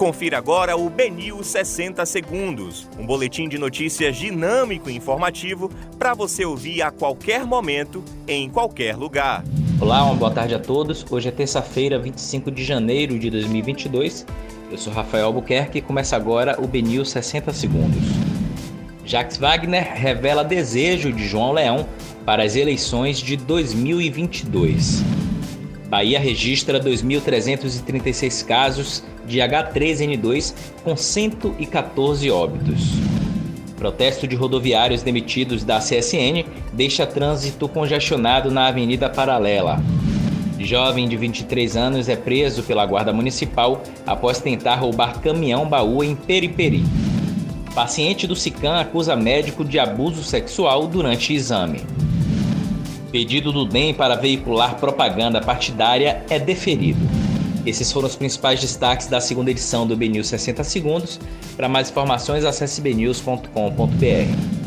Confira agora o Benil 60 Segundos, um boletim de notícias dinâmico e informativo para você ouvir a qualquer momento, em qualquer lugar. Olá, uma boa tarde a todos. Hoje é terça-feira, 25 de janeiro de 2022. Eu sou Rafael Albuquerque e começa agora o Benil 60 Segundos. Jacques Wagner revela desejo de João Leão para as eleições de 2022. Bahia registra 2.336 casos de H3N2 com 114 óbitos. Protesto de rodoviários demitidos da CSN deixa trânsito congestionado na Avenida Paralela. Jovem de 23 anos é preso pela Guarda Municipal após tentar roubar caminhão-baú em Periperi. Paciente do SICAM acusa médico de abuso sexual durante exame. Pedido do DEM para veicular propaganda partidária é deferido. Esses foram os principais destaques da segunda edição do BNews 60 Segundos. Para mais informações, acesse bnews.com.br.